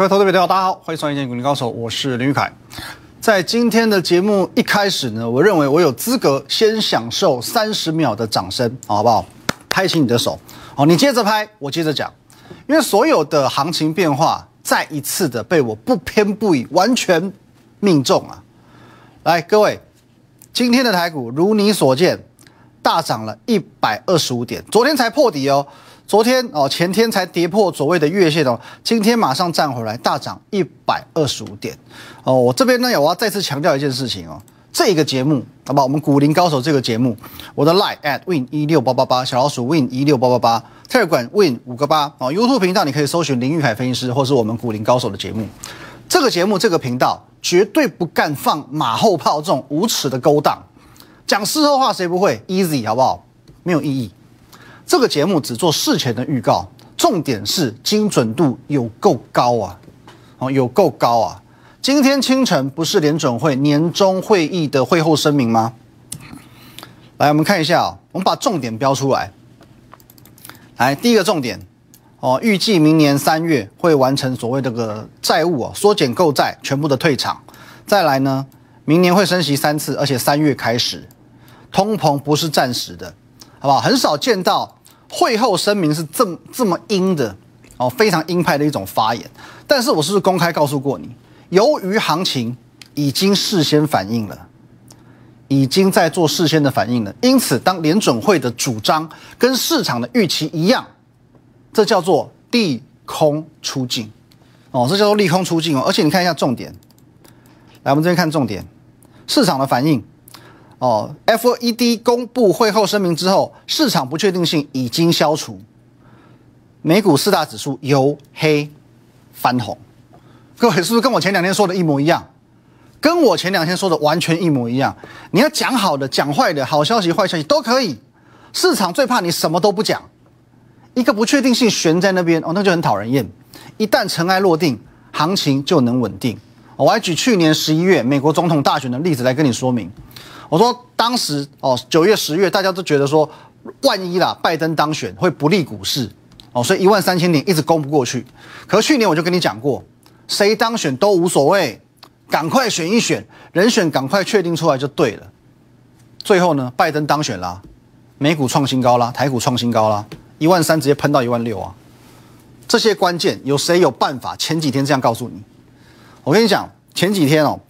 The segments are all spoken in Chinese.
各位投资朋友，大家好，欢迎收看《一见股林高手》，我是林玉凯。在今天的节目一开始呢，我认为我有资格先享受三十秒的掌声，好不好？拍起你的手，好，你接着拍，我接着讲，因为所有的行情变化再一次的被我不偏不倚，完全命中啊！来，各位，今天的台股如你所见，大涨了一百二十五点，昨天才破底哦。昨天哦，前天才跌破所谓的月线哦，今天马上站回来，大涨一百二十五点哦。我这边呢，我要再次强调一件事情哦，这个节目好吧，我们股林高手这个节目，我的 line at win 一六八八八，小老鼠 win 一六八八八，特尔管 win 五个八哦。YouTube 频道你可以搜寻林玉海分析师，或是我们股林高手的节目。这个节目这个频道绝对不干放马后炮这种无耻的勾当，讲事后话谁不会 easy 好不好？没有意义。这个节目只做事前的预告，重点是精准度有够高啊！哦，有够高啊！今天清晨不是联准会年终会议的会后声明吗？来，我们看一下啊，我们把重点标出来。来，第一个重点哦，预计明年三月会完成所谓这个债务啊缩减购债全部的退场。再来呢，明年会升息三次，而且三月开始，通膨不是暂时的，好不好？很少见到。会后声明是这么这么鹰的哦，非常鹰派的一种发言。但是我是不是公开告诉过你，由于行情已经事先反应了，已经在做事先的反应了。因此，当联准会的主张跟市场的预期一样，这叫做利空出尽哦，这叫做利空出尽哦。而且你看一下重点，来，我们这边看重点，市场的反应。哦，FED 公布会后声明之后，市场不确定性已经消除，美股四大指数由黑翻红。各位是不是跟我前两天说的一模一样？跟我前两天说的完全一模一样。你要讲好的、讲坏的，好消息、坏消息都可以。市场最怕你什么都不讲，一个不确定性悬在那边哦，那就很讨人厌。一旦尘埃落定，行情就能稳定。我还举去年十一月美国总统大选的例子来跟你说明。我说当时哦，九月、十月，大家都觉得说，万一啦，拜登当选会不利股市哦，所以一万三千点一直攻不过去。可去年我就跟你讲过，谁当选都无所谓，赶快选一选人选，赶快确定出来就对了。最后呢，拜登当选啦，美股创新高啦，台股创新高啦，一万三直接喷到一万六啊！这些关键有谁有办法？前几天这样告诉你，我跟你讲，前几天哦，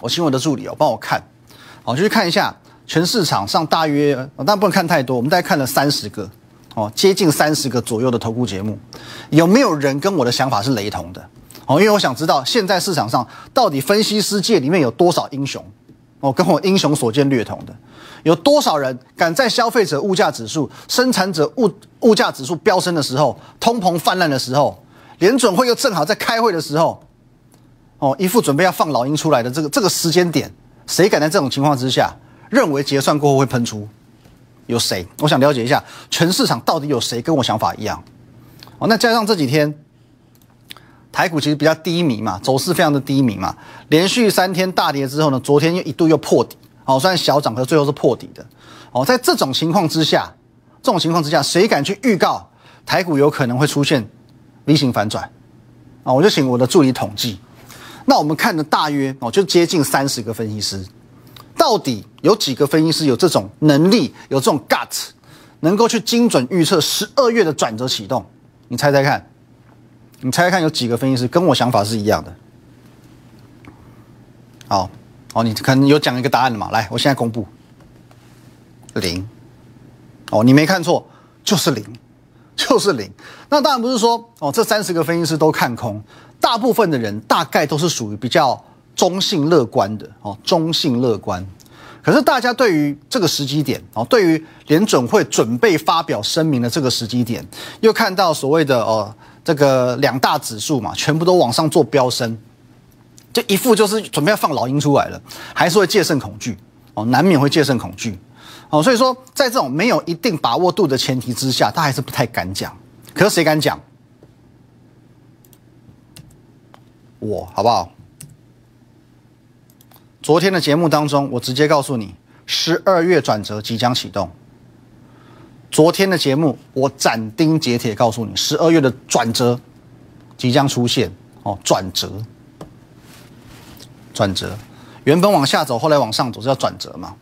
我请我的助理哦帮我看。好，就去看一下全市场上大约，但不能看太多。我们大概看了三十个，哦，接近三十个左右的投顾节目，有没有人跟我的想法是雷同的？哦，因为我想知道现在市场上到底分析师界里面有多少英雄，哦，跟我英雄所见略同的，有多少人敢在消费者物价指数、生产者物物价指数飙升的时候，通膨泛滥的时候，联准会又正好在开会的时候，哦，一副准备要放老鹰出来的这个这个时间点。谁敢在这种情况之下认为结算过后会喷出？有谁？我想了解一下全市场到底有谁跟我想法一样？哦，那加上这几天台股其实比较低迷嘛，走势非常的低迷嘛，连续三天大跌之后呢，昨天又一度又破底，哦，虽然小涨，可是最后是破底的。哦，在这种情况之下，这种情况之下，谁敢去预告台股有可能会出现 V 型反转？啊，我就请我的助理统计。那我们看的大约哦，就接近三十个分析师，到底有几个分析师有这种能力，有这种 gut，能够去精准预测十二月的转折启动？你猜猜看，你猜猜看有几个分析师跟我想法是一样的？好，哦，你可能有讲一个答案了嘛？来，我现在公布，零。哦，你没看错，就是零，就是零。那当然不是说哦，这三十个分析师都看空。大部分的人大概都是属于比较中性乐观的哦，中性乐观。可是大家对于这个时机点哦，对于联准会准备发表声明的这个时机点，又看到所谓的哦这个两大指数嘛，全部都往上做飙升，就一副就是准备要放老鹰出来了，还是会戒慎恐惧哦，难免会戒慎恐惧哦。所以说，在这种没有一定把握度的前提之下，他还是不太敢讲。可是谁敢讲？我好不好？昨天的节目当中，我直接告诉你，十二月转折即将启动。昨天的节目，我斩钉截铁告诉你，十二月的转折即将出现。哦，转折，转折，原本往下走，后来往上走，这叫转折嘛？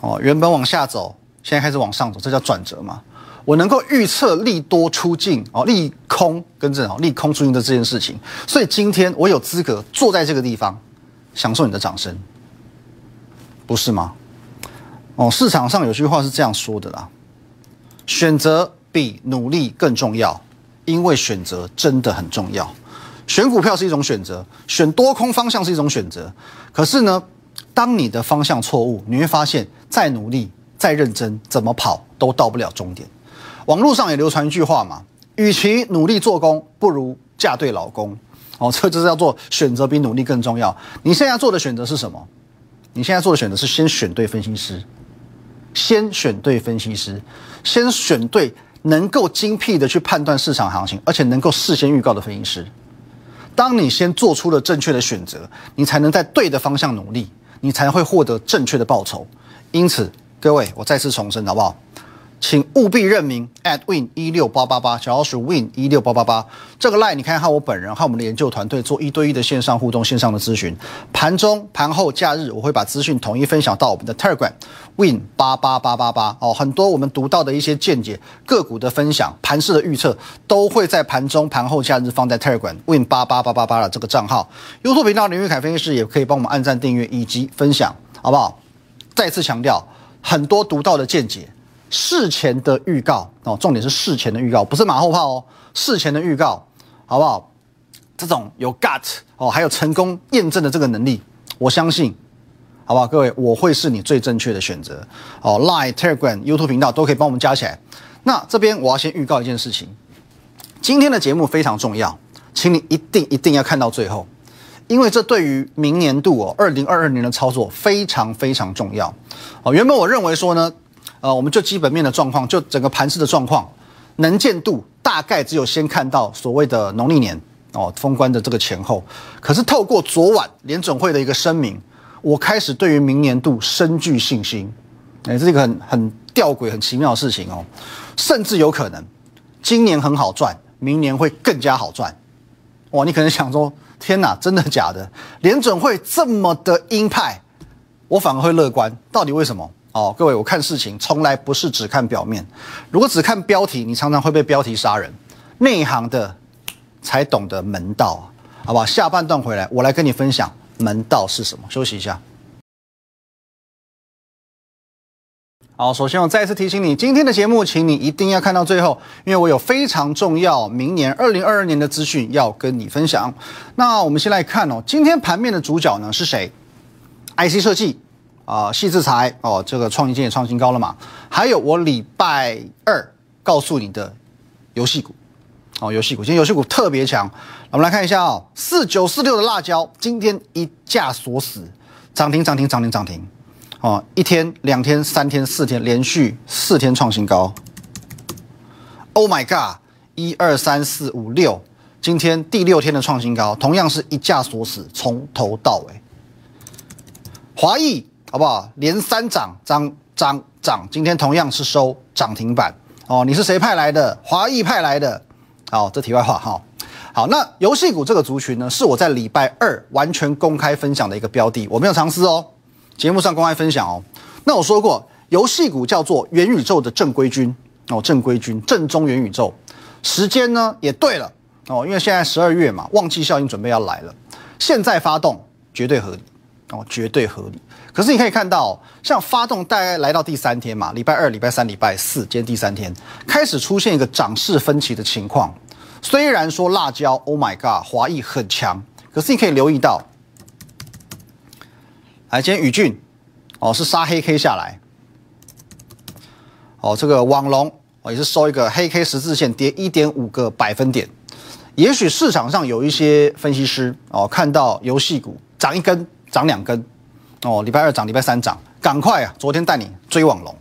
哦，原本往下走，现在开始往上走，这叫转折嘛？我能够预测利多出尽哦，利空跟正好，利空出尽的这件事情，所以今天我有资格坐在这个地方，享受你的掌声，不是吗？哦，市场上有句话是这样说的啦，选择比努力更重要，因为选择真的很重要。选股票是一种选择，选多空方向是一种选择，可是呢，当你的方向错误，你会发现再努力、再认真，怎么跑都到不了终点。网络上也流传一句话嘛，与其努力做工，不如嫁对老公。哦，这就是叫做选择比努力更重要。你现在做的选择是什么？你现在做的选择是先选对分析师，先选对分析师，先选对能够精辟的去判断市场行情，而且能够事先预告的分析师。当你先做出了正确的选择，你才能在对的方向努力，你才会获得正确的报酬。因此，各位，我再次重申，好不好？请务必认明 at win 一六八八八，小老鼠 win 一六八八八。这个 line 你看，和我本人和我们的研究团队做一对一的线上互动、线上的咨询。盘中、盘后、假日，我会把资讯统一分享到我们的 Telegram win 八八八八八。哦，很多我们读到的一些见解、个股的分享、盘势的预测，都会在盘中、盘后、假日放在 Telegram win 八八八八八的这个账号。YouTube 频道林玉凯分析师也可以帮我们按赞、订阅以及分享，好不好？再次强调，很多独到的见解。事前的预告哦，重点是事前的预告，不是马后炮哦。事前的预告，好不好？这种有 gut 哦，还有成功验证的这个能力，我相信，好不好？各位，我会是你最正确的选择哦。Line、Telegram、YouTube 频道都可以帮我们加起来。那这边我要先预告一件事情，今天的节目非常重要，请你一定一定要看到最后，因为这对于明年度哦，二零二二年的操作非常非常重要哦。原本我认为说呢。呃，我们就基本面的状况，就整个盘势的状况，能见度大概只有先看到所谓的农历年哦封关的这个前后。可是透过昨晚联准会的一个声明，我开始对于明年度深具信心。哎，这是一个很很吊诡、很奇妙的事情哦，甚至有可能今年很好赚，明年会更加好赚。哇，你可能想说，天哪，真的假的？联准会这么的鹰派，我反而会乐观，到底为什么？哦，各位，我看事情从来不是只看表面。如果只看标题，你常常会被标题杀人。内行的才懂得门道，好吧？下半段回来，我来跟你分享门道是什么。休息一下。好，首先我再次提醒你，今天的节目，请你一定要看到最后，因为我有非常重要明年二零二二年的资讯要跟你分享。那我们先来看哦，今天盘面的主角呢是谁？IC 设计。啊，细制材哦，这个创意金也创新高了嘛？还有我礼拜二告诉你的游戏股，哦，游戏股今天游戏股特别强，我们来看一下哦，四九四六的辣椒今天一价锁死，涨停涨停涨停涨停，哦，一天两天三天四天连续四天创新高，Oh my god，一二三四五六，今天第六天的创新高，同样是一价锁死，从头到尾，华谊。好不好？连三涨，涨涨涨，今天同样是收涨停板哦。你是谁派来的？华谊派来的。好，这题外话哈。好，那游戏股这个族群呢，是我在礼拜二完全公开分享的一个标的，我没有尝试哦，节目上公开分享哦。那我说过，游戏股叫做元宇宙的正规军哦，正规军，正宗元宇宙。时间呢也对了哦，因为现在十二月嘛，旺季效应准备要来了，现在发动绝对合理哦，绝对合理。可是你可以看到，像发动大概来到第三天嘛，礼拜二、礼拜三、礼拜四，今天第三天开始出现一个涨势分歧的情况。虽然说辣椒，Oh my God，华裔很强，可是你可以留意到，来今天宇俊哦是杀黑 K 下来，哦这个网龙哦也是收一个黑 K 十字线跌一点五个百分点。也许市场上有一些分析师哦看到游戏股涨一根、涨两根。哦，礼拜二涨，礼拜三涨，赶快啊！昨天带你追网龙，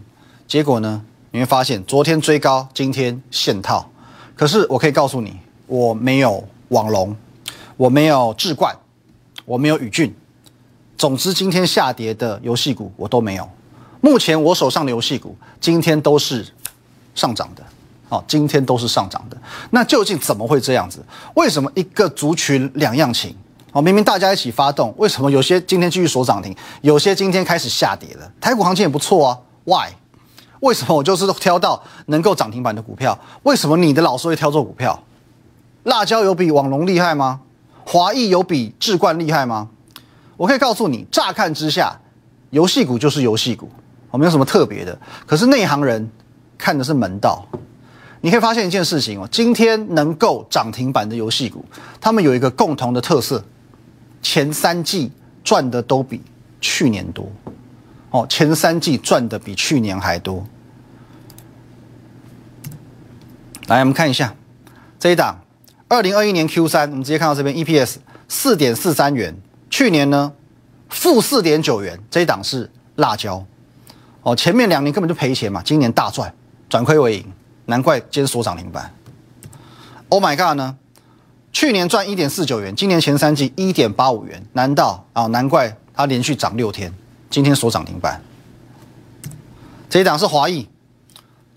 结果呢，你会发现昨天追高，今天现套。可是我可以告诉你，我没有网龙，我没有智冠，我没有宇峻。总之，今天下跌的游戏股我都没有。目前我手上的游戏股今天都是上涨的，哦，今天都是上涨的。那究竟怎么会这样子？为什么一个族群两样情？哦，明明大家一起发动，为什么有些今天继续锁涨停，有些今天开始下跌了？台股行情也不错啊，Why？为什么我就是挑到能够涨停板的股票？为什么你的老师会挑做股票？辣椒有比网龙厉害吗？华谊有比智冠厉害吗？我可以告诉你，乍看之下，游戏股就是游戏股，我没有什么特别的。可是内行人看的是门道。你可以发现一件事情哦，今天能够涨停板的游戏股，他们有一个共同的特色。前三季赚的都比去年多，哦，前三季赚的比去年还多。来，我们看一下这一档，二零二一年 Q 三，我们直接看到这边 EPS 四点四三元，去年呢负四点九元，这一档是辣椒，哦，前面两年根本就赔钱嘛，今年大赚，转亏为盈，难怪今天所涨停板。Oh my god 呢？去年赚一点四九元，今年前三季一点八五元，难道啊？难怪它连续涨六天，今天所涨停板。这一档是华谊，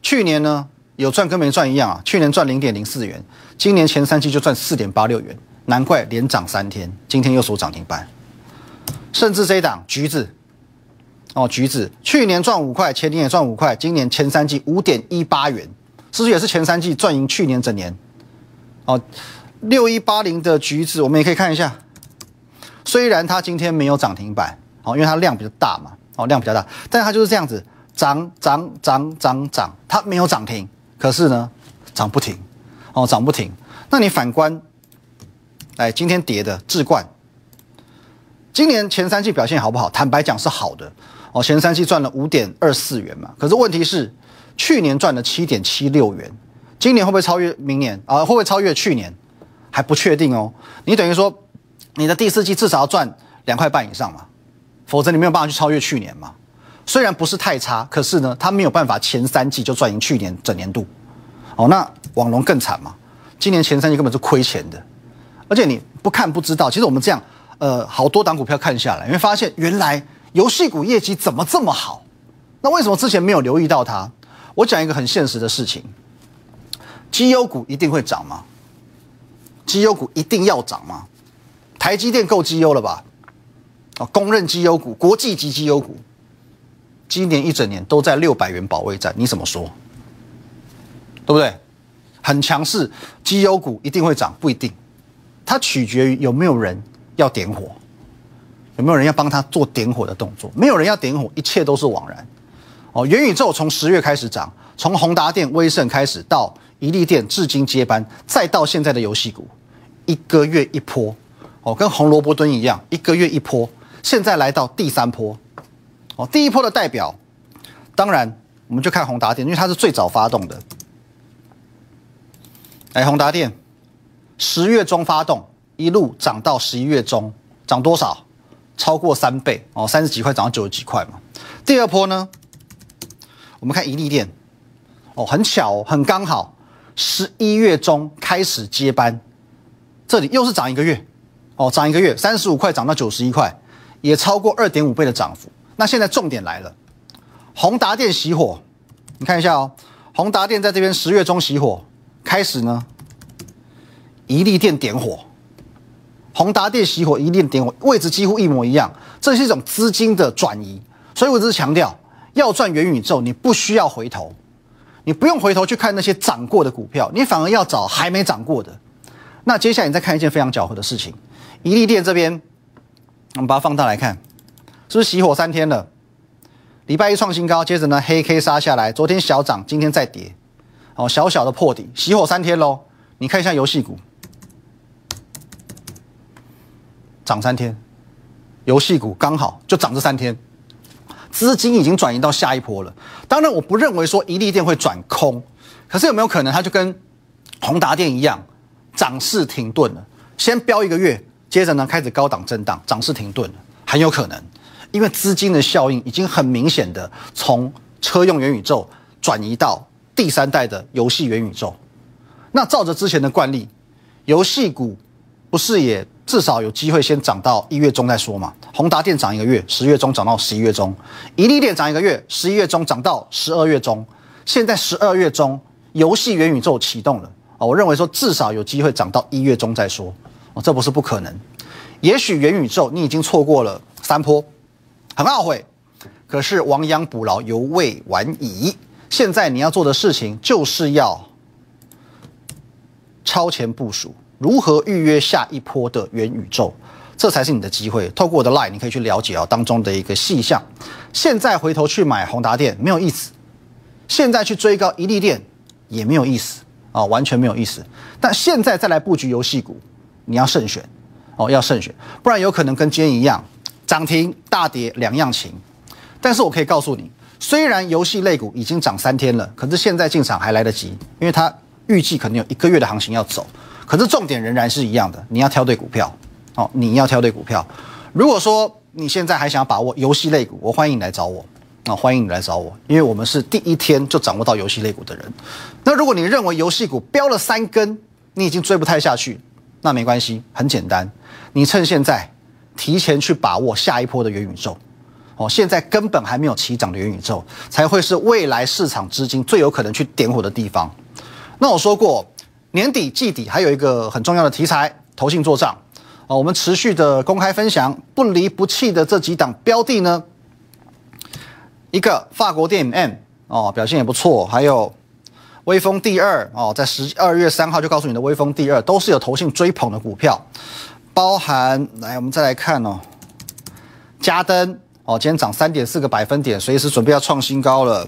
去年呢有赚跟没赚一样啊，去年赚零点零四元，今年前三季就赚四点八六元，难怪连涨三天，今天又所涨停板。甚至这一档橘子，哦橘子，去年赚五块，前年也赚五块，今年前三季五点一八元，是不是也是前三季赚赢去年整年？哦。六一八零的橘子，我们也可以看一下。虽然它今天没有涨停板，哦，因为它量比较大嘛，哦，量比较大，但它就是这样子涨涨涨涨涨，它没有涨停，可是呢，涨不停，哦，涨不停。那你反观，哎，今天跌的智冠，今年前三季表现好不好？坦白讲是好的，哦，前三季赚了五点二四元嘛，可是问题是去年赚了七点七六元，今年会不会超越明年啊？会不会超越去年？还不确定哦，你等于说，你的第四季至少要赚两块半以上嘛，否则你没有办法去超越去年嘛。虽然不是太差，可是呢，它没有办法前三季就赚赢去年整年度。哦，那网龙更惨嘛，今年前三季根本是亏钱的，而且你不看不知道，其实我们这样，呃，好多档股票看下来，你会发现原来游戏股业绩怎么这么好？那为什么之前没有留意到它？我讲一个很现实的事情，绩优股一定会涨吗？绩优股一定要涨吗？台积电够绩优了吧？啊，公认绩优股，国际级绩优股，今年一整年都在六百元保卫战，你怎么说？对不对？很强势，绩优股一定会涨，不一定，它取决于有没有人要点火，有没有人要帮他做点火的动作。没有人要点火，一切都是枉然。哦，元宇宙从十月开始涨，从宏达电、威盛开始，到一利电，至今接班，再到现在的游戏股。一个月一波，哦，跟红萝卜蹲一样，一个月一波。现在来到第三波，哦，第一波的代表，当然我们就看宏达电，因为它是最早发动的。哎，宏达电十月中发动，一路涨到十一月中，涨多少？超过三倍哦，三十几块涨到九十几块嘛。第二波呢，我们看一利电，哦，很巧，哦很刚好，十一月中开始接班。这里又是涨一个月，哦，涨一个月，三十五块涨到九十一块，也超过二点五倍的涨幅。那现在重点来了，宏达电熄火，你看一下哦，宏达电在这边十月中熄火，开始呢，一利电点火，宏达电熄火，一利电点火，位置几乎一模一样，这是一种资金的转移。所以我只是强调，要赚元宇宙，你不需要回头，你不用回头去看那些涨过的股票，你反而要找还没涨过的。那接下来你再看一件非常巧合的事情，宜利店这边，我们把它放大来看，是不是熄火三天了？礼拜一创新高，接着呢黑 K 杀下来，昨天小涨，今天再跌，哦，小小的破底，熄火三天喽。你看一下游戏股，涨三天，游戏股刚好就涨这三天，资金已经转移到下一波了。当然，我不认为说宜利店会转空，可是有没有可能它就跟宏达电一样？涨势停顿了，先飙一个月，接着呢开始高档震荡，涨势停顿了，很有可能，因为资金的效应已经很明显的从车用元宇宙转移到第三代的游戏元宇宙。那照着之前的惯例，游戏股不是也至少有机会先涨到一月中再说嘛？宏达电涨一个月，十月中涨到十一月中，一利电涨一个月，十一月中涨到十二月中，现在十二月中游戏元宇宙启动了啊，我认为说至少有机会涨到一月中再说哦，这不是不可能。也许元宇宙你已经错过了三波，很懊悔。可是亡羊补牢犹未晚矣，现在你要做的事情就是要超前部署，如何预约下一波的元宇宙，这才是你的机会。透过我的 line，你可以去了解啊当中的一个细项。现在回头去买宏达电没有意思，现在去追高一利电也没有意思啊，完全没有意思。但现在再来布局游戏股，你要慎选哦，要慎选，不然有可能跟今天一样，涨停大跌两样情。但是我可以告诉你，虽然游戏类股已经涨三天了，可是现在进场还来得及，因为它预计可能有一个月的行情要走。可是重点仍然是一样的，你要挑对股票，哦，你要挑对股票。如果说你现在还想要把握游戏类股，我欢迎你来找我，啊，欢迎你来找我，因为我们是第一天就掌握到游戏类股的人。那如果你认为游戏股飙了三根，你已经追不太下去，那没关系，很简单，你趁现在提前去把握下一波的元宇宙。哦，现在根本还没有起涨的元宇宙，才会是未来市场资金最有可能去点火的地方。那我说过，年底季底还有一个很重要的题材，投信做账。哦，我们持续的公开分享，不离不弃的这几档标的呢，一个法国电影 M 哦，表现也不错，还有威风第二哦，在十二月三号就告诉你的威风第二，都是有投信追捧的股票，包含来我们再来看哦，嘉登。哦，今天涨三点四个百分点，随时准备要创新高了。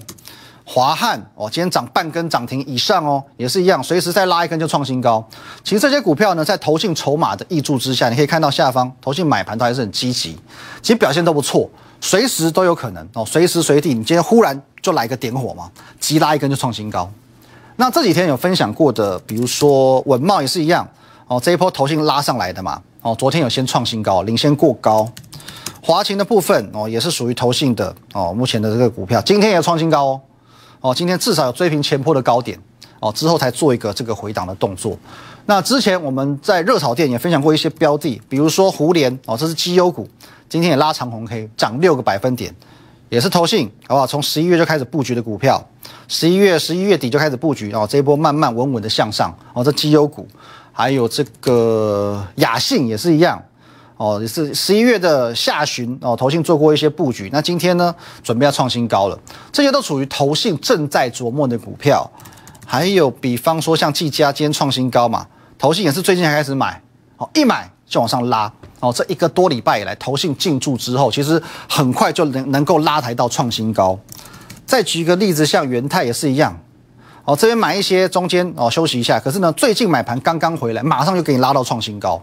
华汉哦，今天涨半根涨停以上哦，也是一样，随时再拉一根就创新高。其实这些股票呢，在投信筹码的挹注之下，你可以看到下方投信买盘都还是很积极，其实表现都不错，随时都有可能哦，随时随地你今天忽然就来个点火嘛，急拉一根就创新高。那这几天有分享过的，比如说稳茂也是一样哦，这一波投信拉上来的嘛哦，昨天有先创新高，领先过高。华勤的部分哦，也是属于投信的哦。目前的这个股票今天也创新高哦，哦，今天至少有追平前坡的高点哦，之后才做一个这个回档的动作。那之前我们在热炒店也分享过一些标的，比如说胡联哦，这是绩优股，今天也拉长红 K，涨六个百分点，也是投信好不好？从十一月就开始布局的股票，十一月十一月底就开始布局哦，这一波慢慢稳稳的向上哦，这绩优股，还有这个雅信也是一样。哦，也是十一月的下旬哦，投信做过一些布局。那今天呢，准备要创新高了。这些都属于投信正在琢磨的股票。还有，比方说像技嘉今天创新高嘛，投信也是最近才开始买，哦，一买就往上拉。哦，这一个多礼拜以来，投信进驻之后，其实很快就能能够拉抬到创新高。再举一个例子，像元泰也是一样。哦，这边买一些，中间哦休息一下，可是呢，最近买盘刚刚回来，马上就给你拉到创新高。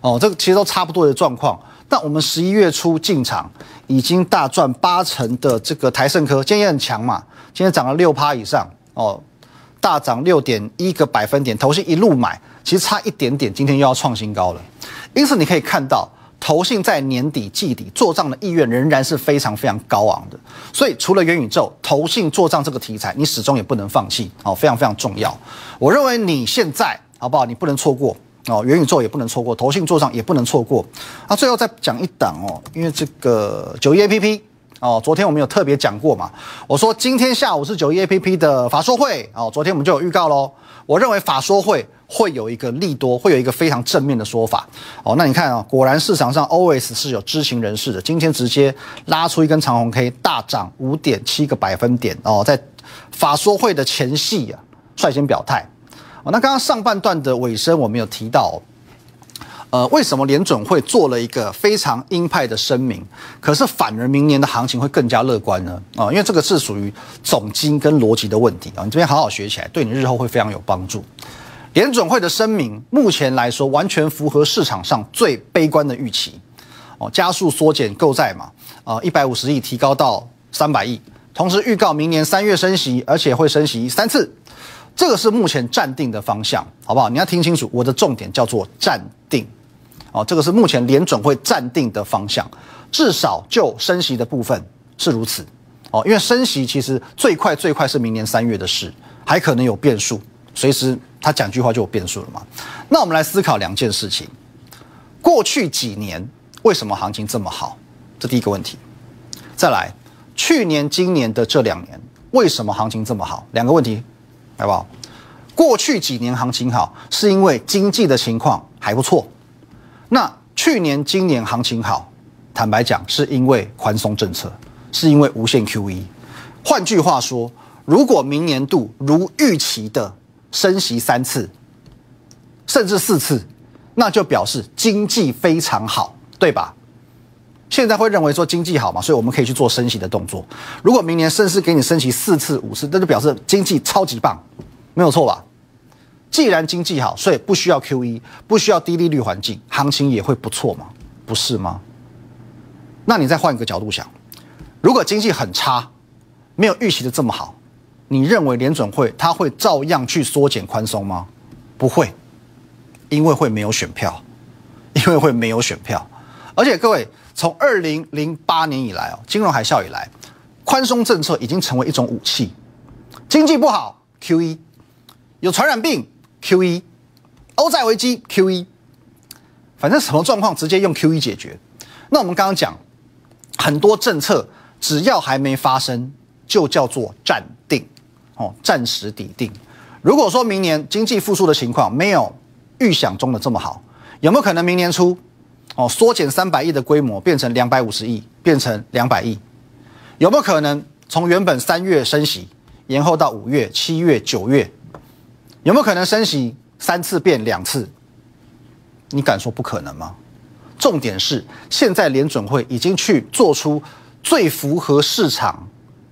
哦，这个其实都差不多的状况。但我们十一月初进场，已经大赚八成的这个台盛科，今天也很强嘛，今天涨了六趴以上，哦，大涨六点一个百分点。投信一路买，其实差一点点，今天又要创新高了。因此你可以看到，投信在年底季底做账的意愿仍然是非常非常高昂的。所以除了元宇宙，投信做账这个题材，你始终也不能放弃，哦，非常非常重要。我认为你现在好不好？你不能错过。哦，元宇宙也不能错过，投信做账也不能错过。那最后再讲一档哦，因为这个九一 A P P 哦，昨天我们有特别讲过嘛，我说今天下午是九一 A P P 的法说会哦，昨天我们就有预告喽。我认为法说会会有一个利多，会有一个非常正面的说法哦。那你看啊，果然市场上 always 是有知情人士的，今天直接拉出一根长红 K，大涨五点七个百分点哦，在法说会的前夕啊，率先表态哦。那刚刚上半段的尾声，我们有提到，呃，为什么联准会做了一个非常鹰派的声明，可是反而明年的行情会更加乐观呢？啊，因为这个是属于总经跟逻辑的问题啊，你这边好好学起来，对你日后会非常有帮助。联准会的声明目前来说，完全符合市场上最悲观的预期，哦，加速缩减购债嘛，啊，一百五十亿提高到三百亿，同时预告明年三月升息，而且会升息三次。这个是目前暂定的方向，好不好？你要听清楚，我的重点叫做暂定，哦，这个是目前联准会暂定的方向，至少就升息的部分是如此，哦，因为升息其实最快最快是明年三月的事，还可能有变数，随时他讲句话就有变数了嘛。那我们来思考两件事情：过去几年为什么行情这么好？这第一个问题。再来，去年、今年的这两年为什么行情这么好？两个问题。好不好？过去几年行情好，是因为经济的情况还不错。那去年、今年行情好，坦白讲，是因为宽松政策，是因为无限 QE。换句话说，如果明年度如预期的升息三次，甚至四次，那就表示经济非常好，对吧？现在会认为说经济好嘛，所以我们可以去做升息的动作。如果明年甚至给你升息四次、五次，那就表示经济超级棒，没有错吧？既然经济好，所以不需要 QE，不需要低利率环境，行情也会不错嘛，不是吗？那你再换一个角度想，如果经济很差，没有预期的这么好，你认为联准会它会照样去缩减宽松吗？不会，因为会没有选票，因为会没有选票，而且各位。从二零零八年以来哦，金融海啸以来，宽松政策已经成为一种武器。经济不好，QE；有传染病，QE；欧债危机，QE。反正什么状况直接用 QE 解决。那我们刚刚讲，很多政策只要还没发生，就叫做暂定，哦，暂时抵定。如果说明年经济复苏的情况没有预想中的这么好，有没有可能明年初？哦，缩减三百亿的规模变成两百五十亿，变成两百亿，有没有可能从原本三月升息延后到五月、七月、九月？有没有可能升息三次变两次？你敢说不可能吗？重点是现在联准会已经去做出最符合市场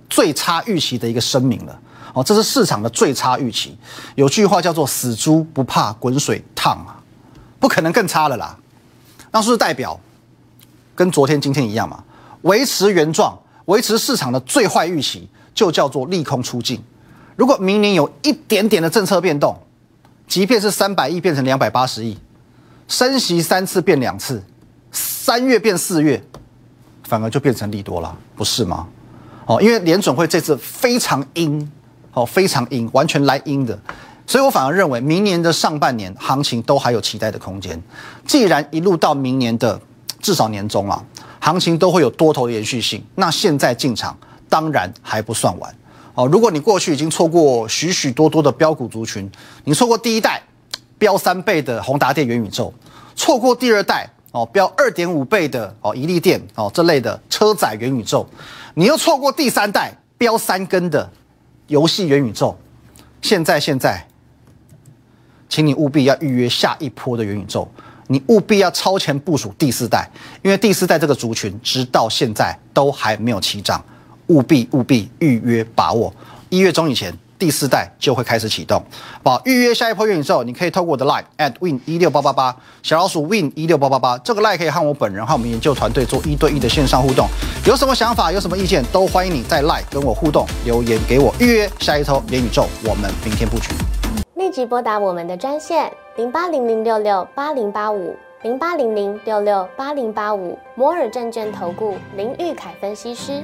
最差预期的一个声明了。哦，这是市场的最差预期。有句话叫做“死猪不怕滚水烫”啊，不可能更差了啦。那是不是代表跟昨天、今天一样嘛？维持原状，维持市场的最坏预期，就叫做利空出尽。如果明年有一点点的政策变动，即便是三百亿变成两百八十亿，升息三次变两次，三月变四月，反而就变成利多了，不是吗？哦，因为联准会这次非常阴，哦，非常阴，完全来阴的。所以我反而认为，明年的上半年行情都还有期待的空间。既然一路到明年的至少年中啊，行情都会有多头延续性，那现在进场当然还不算晚哦。如果你过去已经错过许许多多的标股族群，你错过第一代标三倍的宏达电元宇宙，错过第二代哦标二点五倍的哦宜利电哦这类的车载元宇宙，你又错过第三代标三根的游戏元宇宙，现在现在。请你务必要预约下一波的元宇宙，你务必要超前部署第四代，因为第四代这个族群直到现在都还没有起涨，务必务必预约把握，一月中以前第四代就会开始启动。好，预约下一波元宇宙，你可以透过我的 line at win 一六八八八小老鼠 win 一六八八八这个 line 可以和我本人和我们研究团队做一对一的线上互动，有什么想法有什么意见都欢迎你在 line 跟我互动留言给我预约下一周元宇宙，我们明天布局。立即拨打我们的专线零八零零六六八零八五零八零零六六八零八五摩尔证券投顾林玉凯分析师。